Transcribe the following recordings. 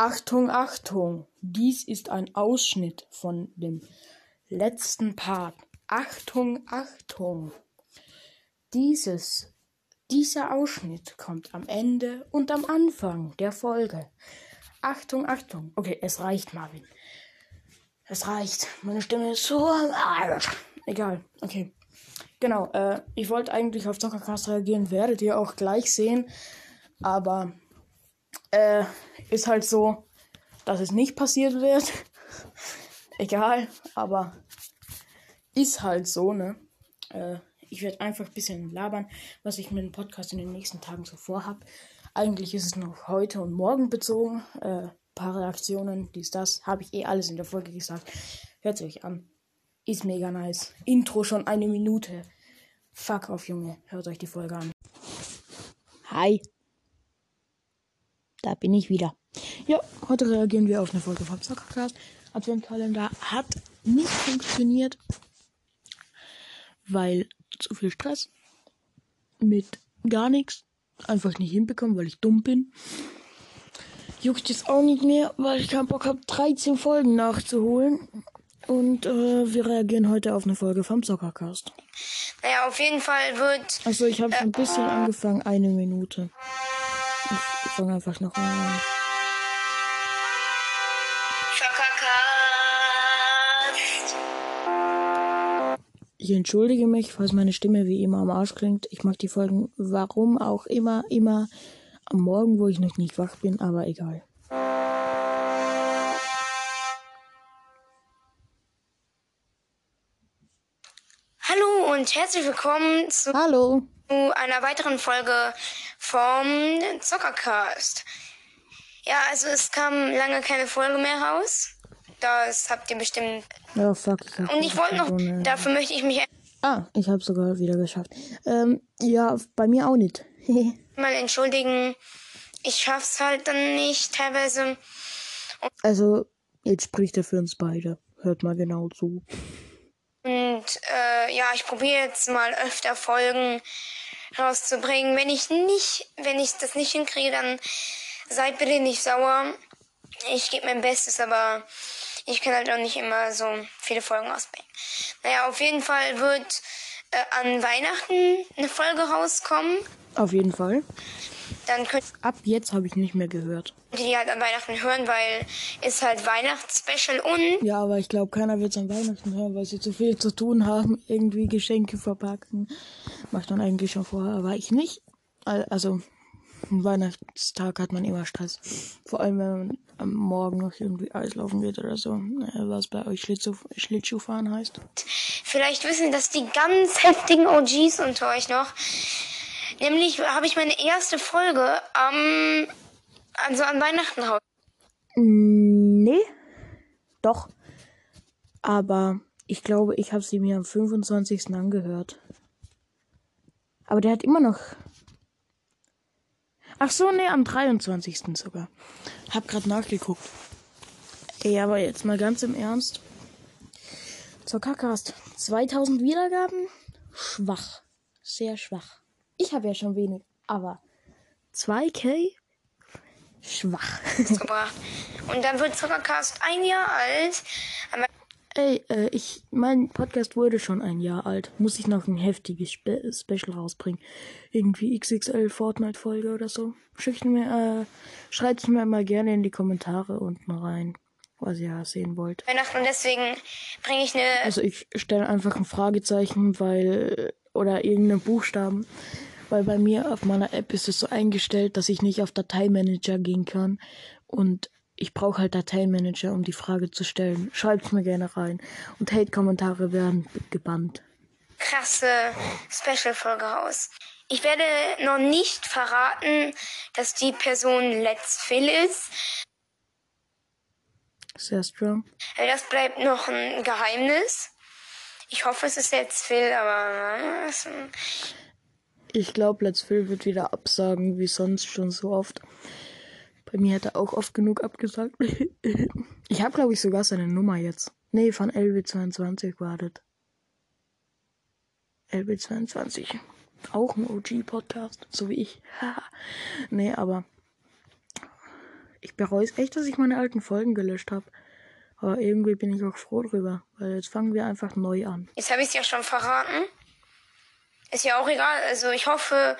Achtung, Achtung! Dies ist ein Ausschnitt von dem letzten Part. Achtung, Achtung! Dieses, dieser Ausschnitt kommt am Ende und am Anfang der Folge. Achtung, Achtung! Okay, es reicht, Marvin. Es reicht. Meine Stimme ist so. Egal. Okay. Genau. Äh, ich wollte eigentlich auf Zockercast reagieren, werdet ihr auch gleich sehen. Aber äh, ist halt so, dass es nicht passiert wird. Egal. Aber ist halt so, ne? Äh, ich werde einfach ein bisschen labern, was ich mit dem Podcast in den nächsten Tagen so vorhab. Eigentlich ist es noch heute und morgen bezogen. Äh, paar Reaktionen, dies, das. Habe ich eh alles in der Folge gesagt. Hört euch an. Ist mega nice. Intro schon eine Minute. Fuck auf, Junge. Hört euch die Folge an. Hi. Da bin ich wieder. Ja, heute reagieren wir auf eine Folge vom Zockercast. Adventkalender hat nicht funktioniert, weil zu viel Stress mit gar nichts einfach nicht hinbekommen, weil ich dumm bin juckt jetzt auch nicht mehr, weil ich keinen Bock habe, 13 Folgen nachzuholen. Und äh, wir reagieren heute auf eine Folge vom Soccercast. Naja, auf jeden Fall wird. Achso, ich habe äh, ein bisschen äh, angefangen, eine Minute. Ich fange einfach noch an. Ich entschuldige mich, falls meine Stimme wie immer am Arsch klingt. Ich mag die Folgen, warum auch immer, immer am Morgen, wo ich noch nicht wach bin, aber egal. Hallo und herzlich willkommen zu, Hallo. einer weiteren Folge vom Zockercast. Ja, also es kam lange keine Folge mehr raus. Das habt ihr bestimmt. Ja, fuck. Ich und ich wollte noch, so dafür möchte ich mich. Ah, ich habe sogar wieder geschafft. Ähm, ja, bei mir auch nicht. mal entschuldigen. Ich schaff's halt dann nicht teilweise. also, jetzt spricht er für uns beide. Hört mal genau zu. Und äh, ja, ich probiere jetzt mal öfter Folgen rauszubringen. Wenn ich nicht, wenn ich das nicht hinkriege, dann seid bitte nicht sauer. Ich gebe mein Bestes, aber ich kann halt auch nicht immer so viele Folgen rausbringen. Naja, auf jeden Fall wird äh, an Weihnachten eine Folge rauskommen. Auf jeden Fall. Dann könnt Ab jetzt habe ich nicht mehr gehört. Die halt an Weihnachten hören, weil es halt Weihnachtsspecial und. Ja, aber ich glaube, keiner wird es an Weihnachten hören, weil sie zu viel zu tun haben. Irgendwie Geschenke verpacken. Macht man eigentlich schon vorher, aber ich nicht. Also, am Weihnachtstag hat man immer Stress. Vor allem, wenn man am Morgen noch irgendwie Eislaufen geht oder so. Was bei euch Schlittschuh, Schlittschuhfahren heißt. Vielleicht wissen das die ganz heftigen OGs unter euch noch. Nämlich habe ich meine erste Folge am, also an Weihnachten raus. Nee, doch. Aber ich glaube, ich habe sie mir am 25. angehört. Aber der hat immer noch. Ach so, nee, am 23. sogar. Hab grad nachgeguckt. Ey, aber jetzt mal ganz im Ernst. Zur Kackast. 2000 Wiedergaben? Schwach. Sehr schwach. Ich habe ja schon wenig, aber 2K? Schwach. Und dann wird Zuckercast ein Jahr alt. Ey, äh, ich, mein Podcast wurde schon ein Jahr alt. Muss ich noch ein heftiges Spe Special rausbringen? Irgendwie XXL Fortnite-Folge oder so? Schickt mir, äh, schreibt mir mal gerne in die Kommentare unten rein, was ihr sehen wollt. Weihnachten deswegen bringe ich eine. Also ich stelle einfach ein Fragezeichen, weil, oder irgendeinen Buchstaben, weil bei mir auf meiner App ist es so eingestellt, dass ich nicht auf Dateimanager gehen kann. Und ich brauche halt Dateimanager, um die Frage zu stellen. Schreibt's mir gerne rein. Und Hate-Kommentare werden gebannt. Krasse Special-Folge raus. Ich werde noch nicht verraten, dass die Person Let's Phil ist. Sehr strong. Das bleibt noch ein Geheimnis. Ich hoffe, es ist Let's Phil, aber ich glaube, Let's Phil wird wieder absagen, wie sonst schon so oft. Bei mir hat er auch oft genug abgesagt. ich habe, glaube ich, sogar seine Nummer jetzt. Nee, von LB22 wartet. LB22. Auch ein OG-Podcast, so wie ich. nee, aber ich bereue es echt, dass ich meine alten Folgen gelöscht habe. Aber irgendwie bin ich auch froh drüber, weil jetzt fangen wir einfach neu an. Jetzt habe ich es ja schon verraten. Ist ja auch egal. Also ich hoffe,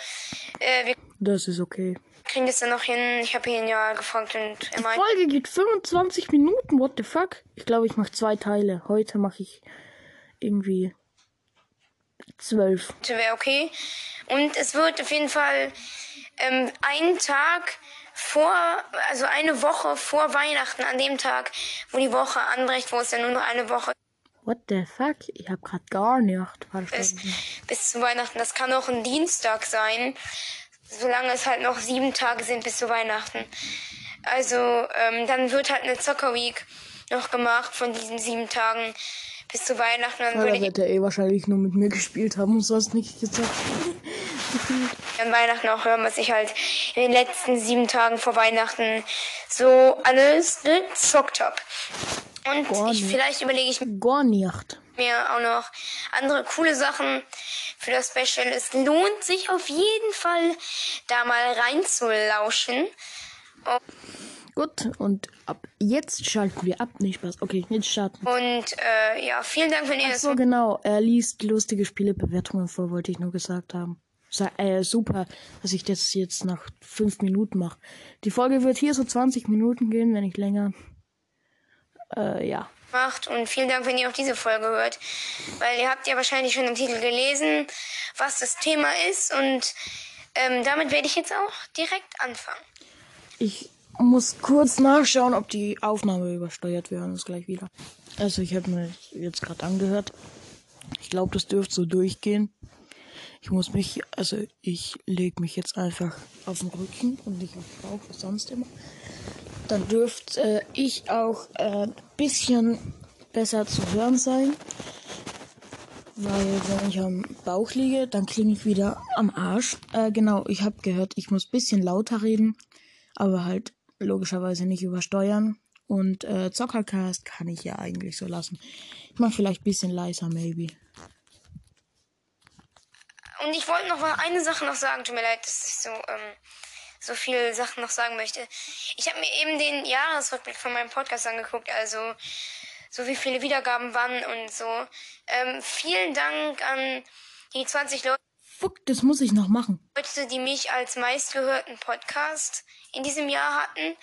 äh, wir Das ist okay. Kriegen das dann noch hin. Ich habe ihn ja gefragt und er Die meinte, Folge geht 25 Minuten, what the fuck? Ich glaube, ich mache zwei Teile. Heute mache ich irgendwie zwölf. wäre okay. Und es wird auf jeden Fall ähm, einen Tag vor, also eine Woche vor Weihnachten, an dem Tag, wo die Woche anbricht, wo es dann nur noch eine Woche What the fuck? Ich habe gerade gar nicht verstanden. bis zu Weihnachten. Das kann auch ein Dienstag sein, solange es halt noch sieben Tage sind bis zu Weihnachten. Also ähm, dann wird halt eine Zockerweek noch gemacht von diesen sieben Tagen bis zu Weihnachten. Dann Ja, würde wird er eh wahrscheinlich nur mit mir gespielt haben und sonst nicht gesagt. an Weihnachten auch hören, was ich halt in den letzten sieben Tagen vor Weihnachten so alles gezockt habe. Und ich, vielleicht überlege ich Gar nicht. Mir auch noch andere coole Sachen für das Special. Es lohnt sich auf jeden Fall, da mal reinzulauschen. Gut, und ab jetzt schalten wir ab. Nicht Spaß. Okay, jetzt starten. Und äh, ja, vielen Dank, wenn ihr Ach das so, genau. Er liest lustige Spielebewertungen vor, wollte ich nur gesagt haben. Sa äh, super, dass ich das jetzt nach fünf Minuten mache. Die Folge wird hier so 20 Minuten gehen, wenn nicht länger. Äh, ja. Macht. Und vielen Dank, wenn ihr auch diese Folge hört. Weil ihr habt ja wahrscheinlich schon im Titel gelesen, was das Thema ist. Und ähm, damit werde ich jetzt auch direkt anfangen. Ich muss kurz nachschauen, ob die Aufnahme übersteuert werden. ist gleich wieder. Also ich habe mir jetzt gerade angehört. Ich glaube, das dürfte so durchgehen. Ich muss mich, also ich lege mich jetzt einfach auf den Rücken und nicht auf den Bauch, wie sonst immer. Dann dürfte äh, ich auch ein bisschen besser zu hören sein. Weil wenn ich am Bauch liege, dann klinge ich wieder am Arsch. Äh, genau, ich habe gehört, ich muss bisschen lauter reden, aber halt logischerweise nicht übersteuern. Und äh, Zockercast kann ich ja eigentlich so lassen. Ich mache vielleicht bisschen leiser, maybe. Und ich wollte noch mal eine Sache noch sagen. Tut mir leid, dass ich so, ähm, so viele Sachen noch sagen möchte. Ich habe mir eben den Jahresrückblick von meinem Podcast angeguckt. Also, so wie viele Wiedergaben wann und so. Ähm, vielen Dank an die 20 Leute. Fuck, das muss ich noch machen. Leute, die mich als meistgehörten Podcast in diesem Jahr hatten.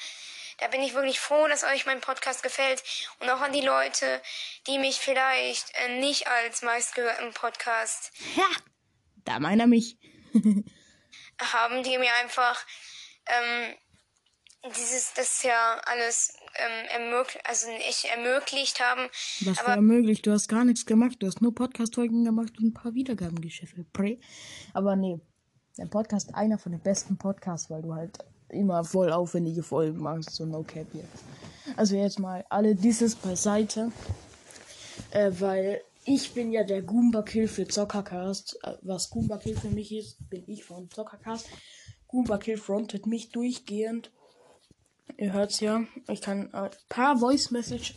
Da bin ich wirklich froh, dass euch mein Podcast gefällt. Und auch an die Leute, die mich vielleicht äh, nicht als meistgehörten Podcast Ja, da meint er mich. haben, die mir einfach ähm, dieses, das ja alles ähm, ermöglicht, also nicht ermöglicht haben. Was Aber- war möglich? Du hast gar nichts gemacht. Du hast nur Podcast-Folgen gemacht und ein paar Wiedergaben gescheffelt. Aber nee, der Podcast ist einer von den besten Podcasts, weil du halt immer voll aufwendige Folgen machst. So no cap jetzt. Also jetzt mal alle dieses beiseite. Äh, weil ich bin ja der Goomba Kill für Zockercast. Äh, was Goomba Kill für mich ist, bin ich von Zockercast. Goomba Kill frontet mich durchgehend. Ihr hört's ja. Ich kann ein paar Voice Messages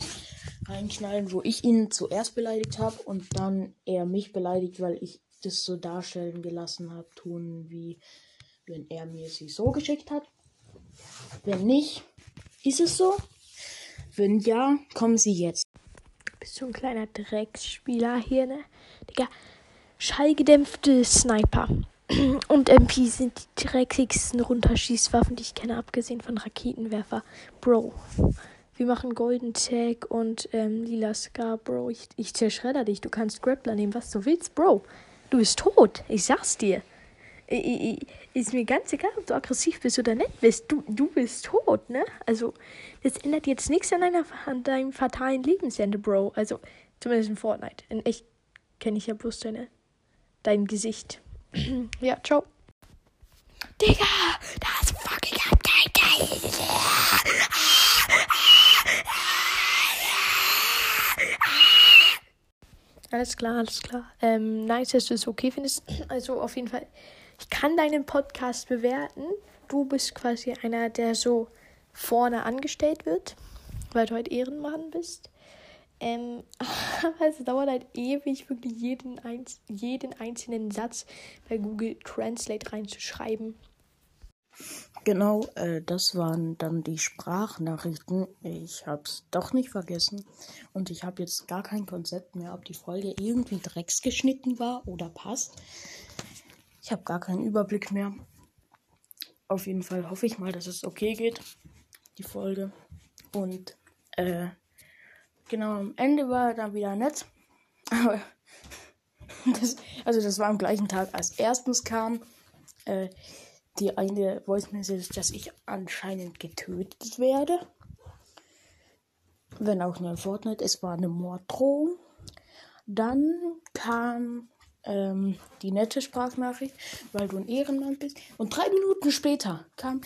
reinknallen, wo ich ihn zuerst beleidigt habe und dann er mich beleidigt, weil ich das so darstellen gelassen habe, tun wie wenn er mir sie so geschickt hat. Wenn nicht, ist es so. Wenn ja, kommen sie jetzt. Bist du ein kleiner Drecksspieler hier, ne? Digga, schallgedämpfte Sniper und MP sind die dreckigsten Runterschießwaffen, die ich kenne, abgesehen von Raketenwerfer. Bro, wir machen Golden Tag und ähm, Lila Scar, Bro. Ich, ich zerschredder dich. Du kannst Grappler nehmen, was du willst, Bro. Du bist tot. Ich sag's dir. Ist mir ganz egal, ob du aggressiv bist oder nicht bist. Du, du bist tot, ne? Also, das ändert jetzt nichts an, deiner, an deinem fatalen Lebensende, Bro. Also, zumindest in Fortnite. In echt kenne ich ja bloß deine, dein Gesicht. ja, ciao. Digga, das fucking Update. Alles klar, alles klar. Ähm, nice, dass du es okay findest. Also auf jeden Fall, ich kann deinen Podcast bewerten. Du bist quasi einer, der so vorne angestellt wird, weil du halt Ehrenmann bist. Ähm, aber es dauert halt ewig, wirklich jeden, einz jeden einzelnen Satz bei Google Translate reinzuschreiben. Genau, äh, das waren dann die Sprachnachrichten. Ich hab's doch nicht vergessen. Und ich habe jetzt gar kein Konzept mehr, ob die Folge irgendwie drecksgeschnitten war oder passt. Ich habe gar keinen Überblick mehr. Auf jeden Fall hoffe ich mal, dass es okay geht, die Folge. Und äh, genau, am Ende war dann wieder nett. Das, also das war am gleichen Tag, als erstens kam. Äh, die eine Voice Message, dass ich anscheinend getötet werde. Wenn auch nur in Fortnite. Es war eine Morddrohung. Dann kam ähm, die nette Sprachnachricht, weil du ein Ehrenmann bist. Und drei Minuten später kam.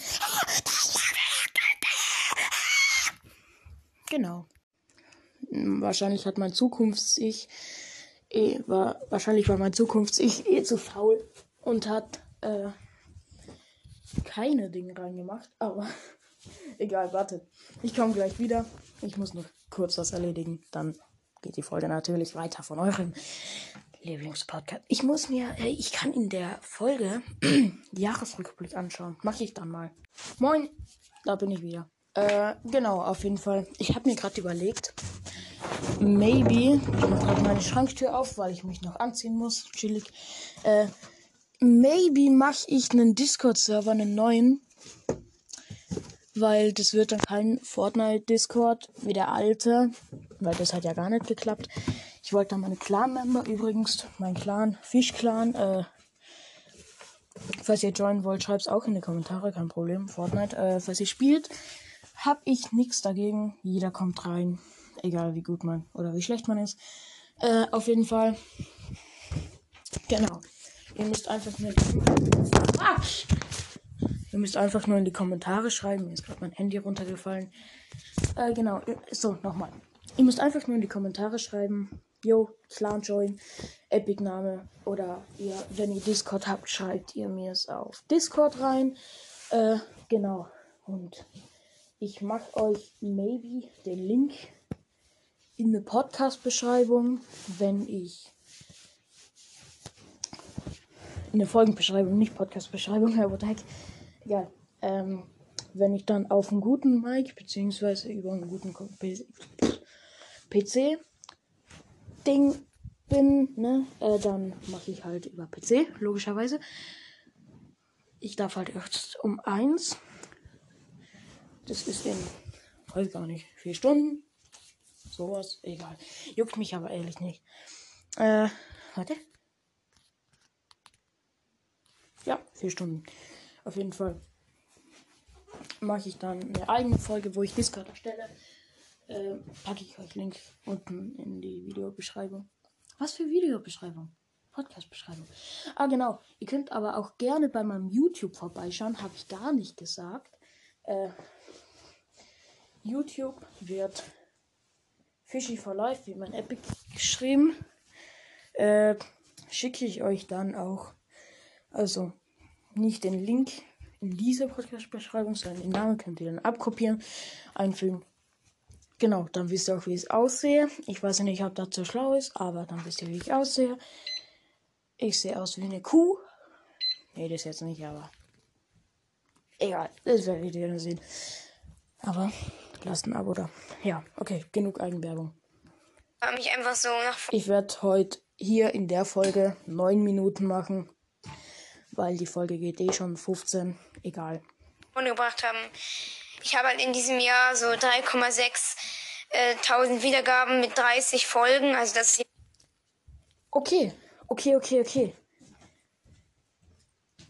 Genau. Wahrscheinlich hat mein Zukunfts-Ich. Eh, war, wahrscheinlich war mein Zukunfts-Ich eh zu faul und hat. Äh, keine Dinge reingemacht, aber egal, warte. Ich komme gleich wieder. Ich muss noch kurz was erledigen. Dann geht die Folge natürlich weiter von eurem Lieblingspodcast. Ich muss mir, äh, ich kann in der Folge die Jahresrückblick anschauen. Mache ich dann mal. Moin, da bin ich wieder. Äh, genau, auf jeden Fall. Ich habe mir gerade überlegt, maybe, ich mache gerade meine Schranktür auf, weil ich mich noch anziehen muss. Chillig. Äh, maybe mache ich einen Discord-Server, einen neuen. Weil das wird dann kein Fortnite-Discord wie der alte. Weil das hat ja gar nicht geklappt. Ich wollte dann meine Clan-Member übrigens, mein Clan, Fisch-Clan, äh, falls ihr joinen wollt, schreibt es auch in die Kommentare, kein Problem. Fortnite, äh, falls ihr spielt, hab ich nichts dagegen. Jeder kommt rein. Egal wie gut man oder wie schlecht man ist. Äh, auf jeden Fall. Genau. Ihr müsst einfach nur. Quatsch! Ihr müsst einfach nur in die Kommentare schreiben. Mir ist gerade mein Handy runtergefallen. Äh, genau. So, nochmal. Ihr müsst einfach nur in die Kommentare schreiben. Yo, Clan Join, Epic Name. Oder ihr, wenn ihr Discord habt, schreibt ihr mir es auf Discord rein. Äh, genau. Und ich mache euch maybe den Link in der Podcast-Beschreibung, wenn ich in der Folgenbeschreibung, nicht Podcast-Beschreibung, Herr Wotek. Egal. Ähm, wenn ich dann auf einem guten Mic, beziehungsweise über einen guten PC-Ding bin, ne, äh, dann mache ich halt über PC, logischerweise. Ich darf halt erst um eins. Das ist in, weiß gar nicht, vier Stunden. Sowas, egal. Juckt mich aber ehrlich nicht. Äh, warte. Ja, vier Stunden. Auf jeden Fall mache ich dann eine eigene Folge, wo ich Discord erstelle. Äh, packe ich euch Link unten in die Videobeschreibung. Was für Videobeschreibung? Podcast-Beschreibung. Ah, genau. Ihr könnt aber auch gerne bei meinem YouTube vorbeischauen. Habe ich gar nicht gesagt. Äh, YouTube wird Fishy for Life, wie mein Epic geschrieben. Äh, schicke ich euch dann auch also nicht den Link in dieser Podcast-Beschreibung, sondern den Namen könnt ihr dann abkopieren, einfügen. Genau, dann wisst ihr auch, wie es aussehe. Ich weiß nicht, ob das so schlau ist, aber dann wisst ihr, wie ich aussehe. Ich sehe aus wie eine Kuh. Nee, das jetzt nicht, aber. Egal, das werdet ihr dann sehen. Aber lasst ein Abo da. Ja, okay, genug Eigenwerbung. Mich einfach so nach Ich werde heute hier in der Folge neun Minuten machen weil die Folge geht eh schon 15. Egal. gebracht haben. Ich habe halt in diesem Jahr so 3,6 äh, 1000 Wiedergaben mit 30 Folgen. Also das ist Okay, okay, okay, okay.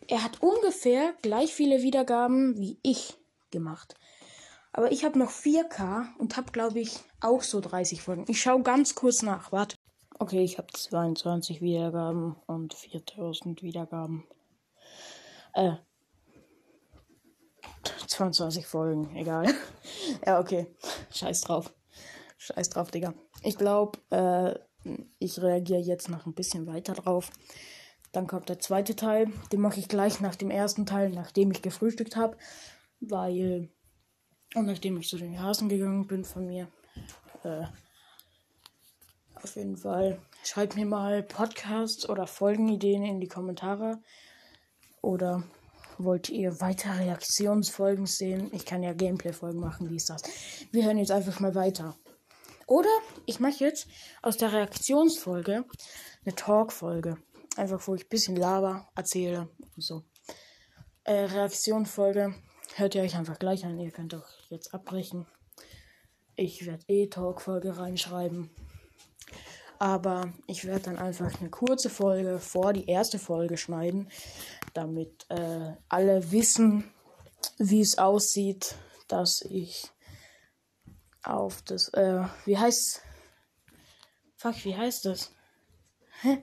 Er hat ungefähr gleich viele Wiedergaben wie ich gemacht. Aber ich habe noch 4K und habe, glaube ich, auch so 30 Folgen. Ich schaue ganz kurz nach. Warte. Okay, ich habe 22 Wiedergaben und 4000 Wiedergaben. Äh. 22 Folgen, egal. ja, okay. Scheiß drauf. Scheiß drauf, Digga. Ich glaube, äh, ich reagiere jetzt noch ein bisschen weiter drauf. Dann kommt der zweite Teil. Den mache ich gleich nach dem ersten Teil, nachdem ich gefrühstückt habe. Weil. Und nachdem ich zu den Hasen gegangen bin von mir. Äh, auf jeden Fall. Schreibt mir mal Podcasts oder Folgenideen in die Kommentare. Oder wollt ihr weitere Reaktionsfolgen sehen? Ich kann ja Gameplay-Folgen machen, wie ist das? Wir hören jetzt einfach mal weiter. Oder ich mache jetzt aus der Reaktionsfolge eine Talk-Folge. Einfach, wo ich ein bisschen laber, erzähle und so. Äh, Reaktionsfolge hört ihr euch einfach gleich an. Ihr könnt auch jetzt abbrechen. Ich werde eh Talk-Folge reinschreiben. Aber ich werde dann einfach eine kurze Folge vor die erste Folge schneiden, damit äh, alle wissen, wie es aussieht, dass ich auf das, äh, wie heißt, fuck, wie heißt das? Hä?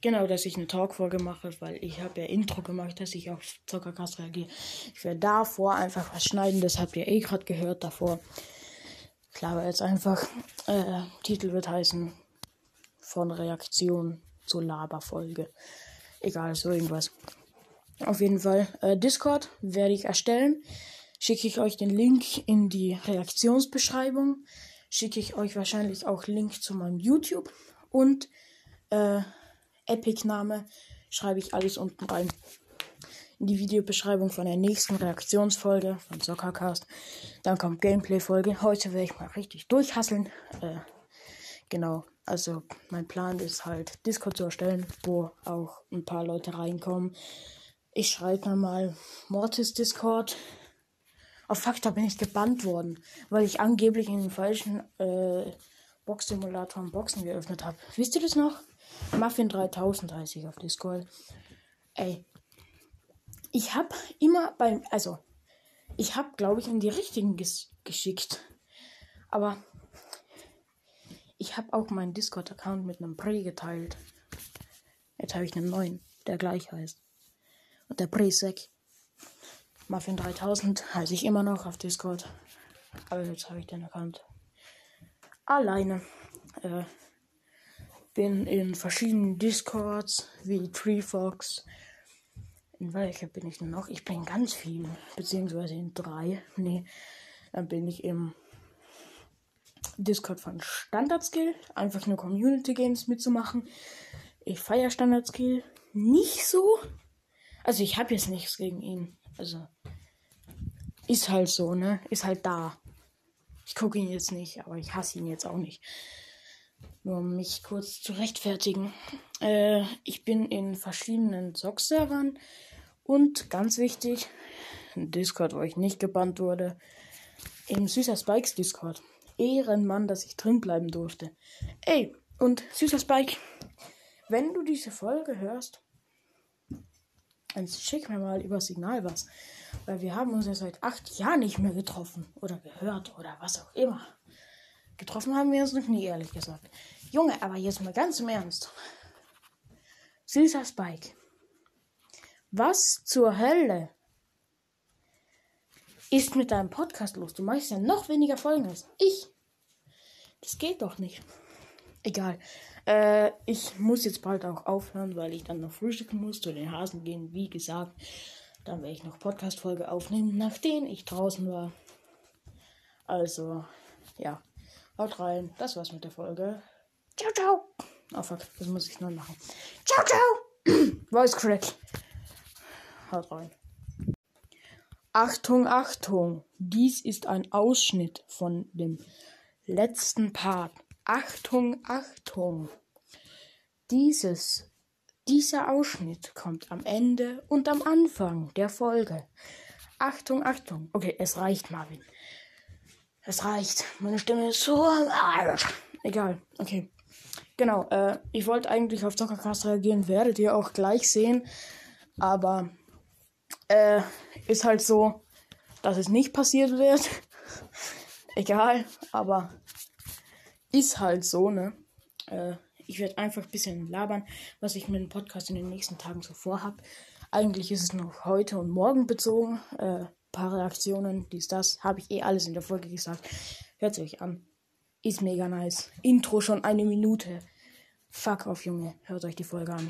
Genau, dass ich eine Talkfolge mache, weil ich habe ja Intro gemacht, dass ich auf Zuckercast reagiere. Ich werde davor einfach was schneiden, das habt ihr eh gerade gehört davor. Klar, jetzt einfach. Äh, Titel wird heißen von Reaktion zur Laberfolge. Egal, so irgendwas. Auf jeden Fall. Äh, Discord werde ich erstellen. Schicke ich euch den Link in die Reaktionsbeschreibung. Schicke ich euch wahrscheinlich auch Link zu meinem YouTube. Und äh, Epic-Name schreibe ich alles unten rein in die Videobeschreibung von der nächsten Reaktionsfolge von Soccercast. Dann kommt Gameplay-Folge. Heute werde ich mal richtig durchhasseln. Äh, genau. Also mein Plan ist halt Discord zu erstellen, wo auch ein paar Leute reinkommen. Ich schreibe dann mal Mortis Discord. Auf Fakt, da bin ich gebannt worden, weil ich angeblich in den falschen äh, Box-Simulator Boxen geöffnet habe. Wisst ihr das noch? Muffin 3000 heiße ich auf Discord. Ey, ich habe immer beim, also, ich habe, glaube ich, in die richtigen ges geschickt. Aber ich habe auch meinen Discord-Account mit einem Prey geteilt. Jetzt habe ich einen neuen, der gleich heißt. Und der Presec. Muffin 3000 heiße ich immer noch auf Discord. Aber jetzt habe ich den Account alleine. Äh, bin in verschiedenen Discords wie Treefox, in welcher bin ich noch? Ich bin ganz viel. Beziehungsweise in drei. Nee. Dann bin ich im Discord von Standard Skill. Einfach nur Community Games mitzumachen. Ich feiere Standard Skill nicht so. Also ich habe jetzt nichts gegen ihn. Also ist halt so, ne? Ist halt da. Ich gucke ihn jetzt nicht, aber ich hasse ihn jetzt auch nicht. Nur um mich kurz zu rechtfertigen. Äh, ich bin in verschiedenen Zock-Servern und ganz wichtig, ein Discord, wo ich nicht gebannt wurde, im Süßer Spikes Discord. Ehrenmann, dass ich drin bleiben durfte. Ey, und Süßer Spike, wenn du diese Folge hörst, dann schick mir mal über Signal was. Weil wir haben uns ja seit acht Jahren nicht mehr getroffen. Oder gehört. Oder was auch immer. Getroffen haben wir uns noch nie, ehrlich gesagt. Junge, aber jetzt mal ganz im Ernst. Süßer Spike. Was zur Hölle ist mit deinem Podcast los? Du machst ja noch weniger Folgen als ich. Das geht doch nicht. Egal. Äh, ich muss jetzt bald auch aufhören, weil ich dann noch frühstücken muss, zu den Hasen gehen. Wie gesagt, dann werde ich noch Podcast-Folge aufnehmen, nachdem ich draußen war. Also, ja. Haut rein. Das war's mit der Folge. Ciao, ciao. Oh fuck, das muss ich neu machen. Ciao, ciao. Voice Crack. Haut rein. Achtung, Achtung. Dies ist ein Ausschnitt von dem letzten Part. Achtung, Achtung. Dieses, dieser Ausschnitt kommt am Ende und am Anfang der Folge. Achtung, Achtung. Okay, es reicht, Marvin. Es reicht. Meine Stimme ist so Egal. Okay. Genau. Äh, ich wollte eigentlich auf Zockercast reagieren, werdet ihr auch gleich sehen. Aber äh, ist halt so, dass es nicht passiert wird. Egal, aber ist halt so, ne? Äh, ich werde einfach ein bisschen labern, was ich mit dem Podcast in den nächsten Tagen so vorhab. Eigentlich ist es noch heute und morgen bezogen. Äh, paar Reaktionen, dies, das. Habe ich eh alles in der Folge gesagt. Hört euch an. Ist mega nice. Intro schon eine Minute. Fuck auf, Junge. Hört euch die Folge an.